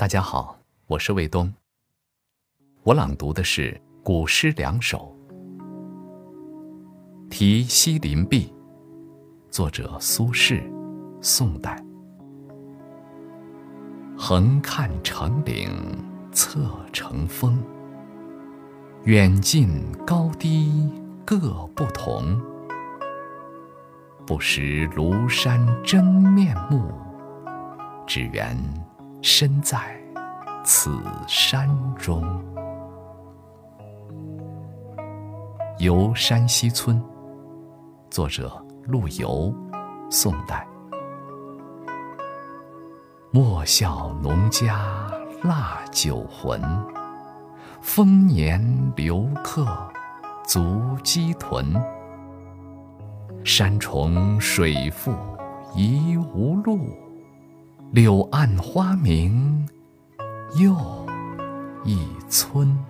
大家好，我是卫东。我朗读的是古诗两首，《题西林壁》，作者苏轼，宋代。横看成岭侧成峰，远近高低各不同。不识庐山真面目，只缘。身在此山中，《游山西村》作者陆游，宋代。莫笑农家腊酒浑，丰年留客足鸡豚。山重水复疑无路。柳暗花明又一村。